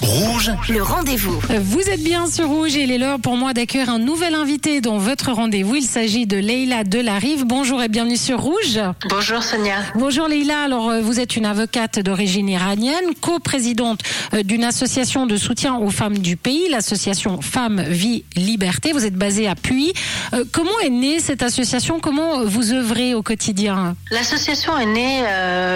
Rouge, le rendez-vous. Vous êtes bien sur Rouge et il est l'heure pour moi d'accueillir un nouvel invité dans votre rendez-vous. Il s'agit de Leïla Delarive. Bonjour et bienvenue sur Rouge. Bonjour Sonia. Bonjour Leïla. Alors euh, vous êtes une avocate d'origine iranienne, co-présidente euh, d'une association de soutien aux femmes du pays, l'association Femmes, Vie, Liberté. Vous êtes basée à Puy. Euh, comment est née cette association? Comment vous œuvrez au quotidien? L'association est née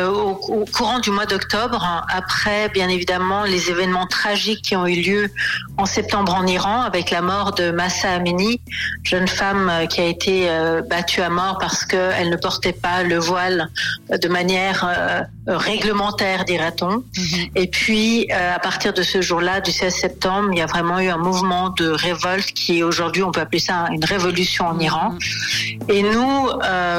au, au, courant du mois d'octobre, après bien évidemment les événements tragiques qui ont eu lieu en septembre en Iran avec la mort de Massa Amini, jeune femme euh, qui a été euh, battue à mort parce qu'elle ne portait pas le voile de manière euh, réglementaire, dirait-on. Mhm. Et puis, à partir de ce jour-là, du 16 septembre, il y a vraiment eu un mouvement de révolte qui, aujourd'hui, on peut appeler ça une révolution en Iran. Mhm. Et nous,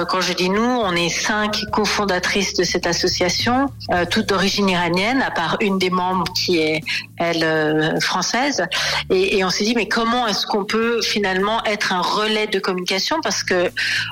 quand je dis nous, on est cinq cofondatrices de cette association, toutes d'origine iranienne, à part une des membres qui est elle euh, française. Et, et on s'est dit mais comment est-ce qu'on peut finalement être un relais de communication? Parce que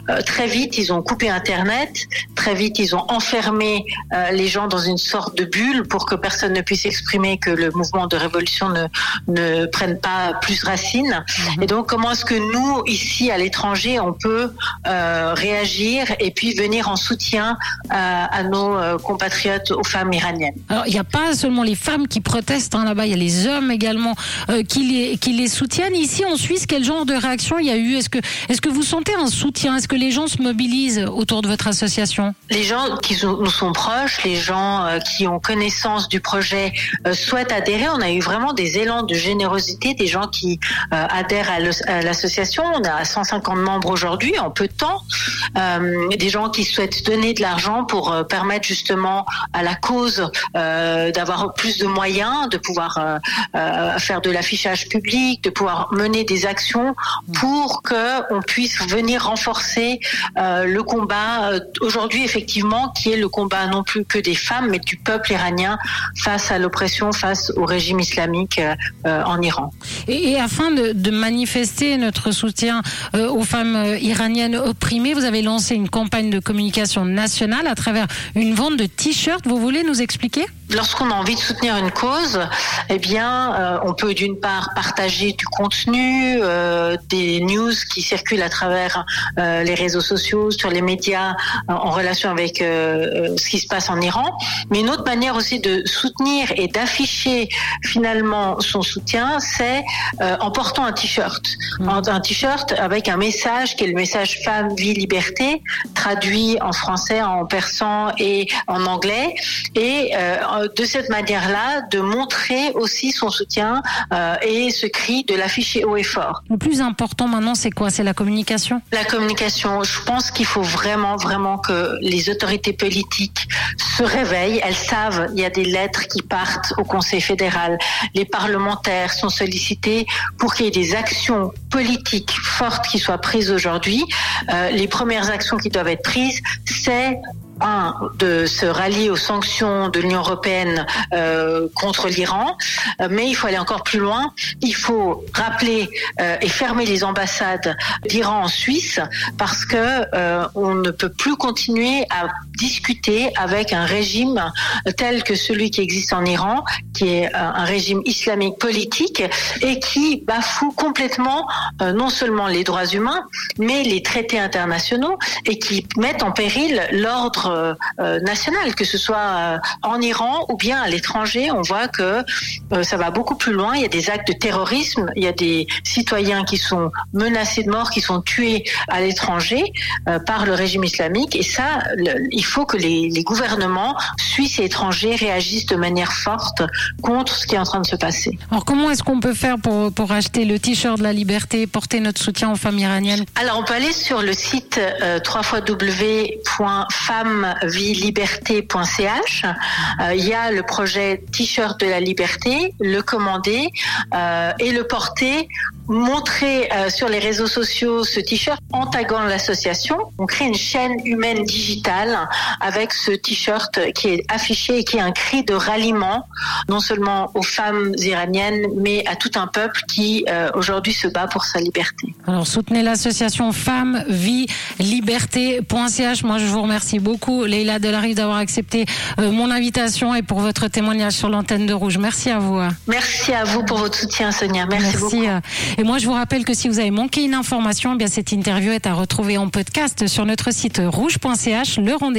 euh, très vite ils ont coupé internet très vite ils ont enfermé euh, les gens dans une sorte de bulle pour que personne ne puisse exprimer que le mouvement de révolution ne ne prenne pas plus racine. Mhm. et donc comment est-ce que nous ici à l'étranger on peut réagir et puis venir en soutien à nos compatriotes aux femmes iraniennes? Alors il n'y a pas seulement les femmes qui hein, là-bas. Il y a les hommes également euh, qui, les, soutiennent. Ici en Suisse, quel genre de réaction il y a eu? Est-ce que, est que vous sentez un soutien? Est-ce que les gens se mobilisent autour de votre association? Les gens qui nous sont proches, les gens euh, qui ont connaissance du projet euh, souhaitent adhérer. On a eu vraiment des élans de générosité, des gens qui adhèrent à l'association. On a 150 membres aujourd'hui en peu de temps. des gens qui souhaitent donner de l'argent pour permettre justement à la cause d'avoir plus de moyens, de pouvoir euh, euh, faire de l'affichage public, de pouvoir mener des actions pour que on puisse venir renforcer euh, le combat aujourd'hui effectivement qui est le combat non plus que des femmes mais du peuple iranien face à l'oppression, face au régime islamique en Iran. Et, afin de, manifester notre soutien aux femmes iraniennes opprimées, vous avez lancé une campagne de communication nationale à travers une vente de t-shirts. Vous voulez nous expliquer? Lorsqu'on a envie de soutenir une cause, eh bien, euh, on peut d'une part partager du contenu, euh, des news qui circulent à travers euh, les réseaux sociaux, sur les médias, en relation avec ce qui se passe en Iran. Mais une autre manière aussi de soutenir et d'afficher finalement son soutien, c'est en portant un t-shirt, mmh. un t-shirt avec un message qui est le message femme, vie, liberté, traduit en français, en persan et en anglais, et de cette manière-là de montrer aussi son soutien euh, et ce cri de l'afficher haut et fort. Le plus important maintenant, c'est quoi? C'est la communication? La communication. Je pense qu'il faut vraiment, vraiment que les autorités politiques se réveillent. Elles savent, il y a des lettres qui partent au Conseil fédéral. Les parlementaires sont sollicités pour qu'il y ait des actions politiques fortes qui soient prises aujourd'hui. Euh, les premières actions qui doivent être prises, c'est un, de se rallier aux sanctions de l'Union européenne euh, contre l'Iran, euh, mais il faut aller encore plus loin. Il faut rappeler euh, et fermer les ambassades d'Iran en Suisse parce que on ne peut plus continuer à discuter avec un régime tel que celui qui existe en Iran, qui est un régime islamique politique et qui bafoue complètement non seulement les droits humains, mais les traités internationaux et qui mettent en péril l'ordre euh, euh, national, que ce soit euh, en Iran ou bien à l'étranger. On voit que ça va beaucoup plus loin. Il y a des actes de terrorisme, il y a des citoyens qui sont menacés de mort, qui sont tués à l'étranger par le régime islamique. Et ça, faut que les, gouvernements suisses et étrangers réagissent de manière forte contre ce qui est en train de se passer. Alors comment est-ce qu'on peut faire pour, pour acheter le t-shirt de la liberté, porter notre soutien aux femmes iraniennes? Alors on peut aller sur le site euh, www.femmes vieliberté.ch. Euh, il y a le projet T-shirt de la liberté, le commander euh, et le porter montrer euh, sur les réseaux sociaux ce t-shirt en taguant l'association. On crée une chaîne humaine digitale avec ce t-shirt qui est affiché et qui est un cri de ralliement, non seulement aux femmes iraniennes, mais à tout un peuple qui euh, aujourd'hui se bat pour sa liberté. Alors soutenez l'association Femmes, Vie, Liberté.ch. Moi je vous remercie beaucoup, Leila Delarive, d'avoir accepté euh, mon invitation et pour votre témoignage sur l'antenne de Rouge. Merci à vous. Merci à vous pour votre soutien, Sonia. Merci, Merci beaucoup. Et moi, je vous rappelle que si vous avez manqué une information, eh bien cette interview est à retrouver en podcast sur notre site rouge.ch. Le rendez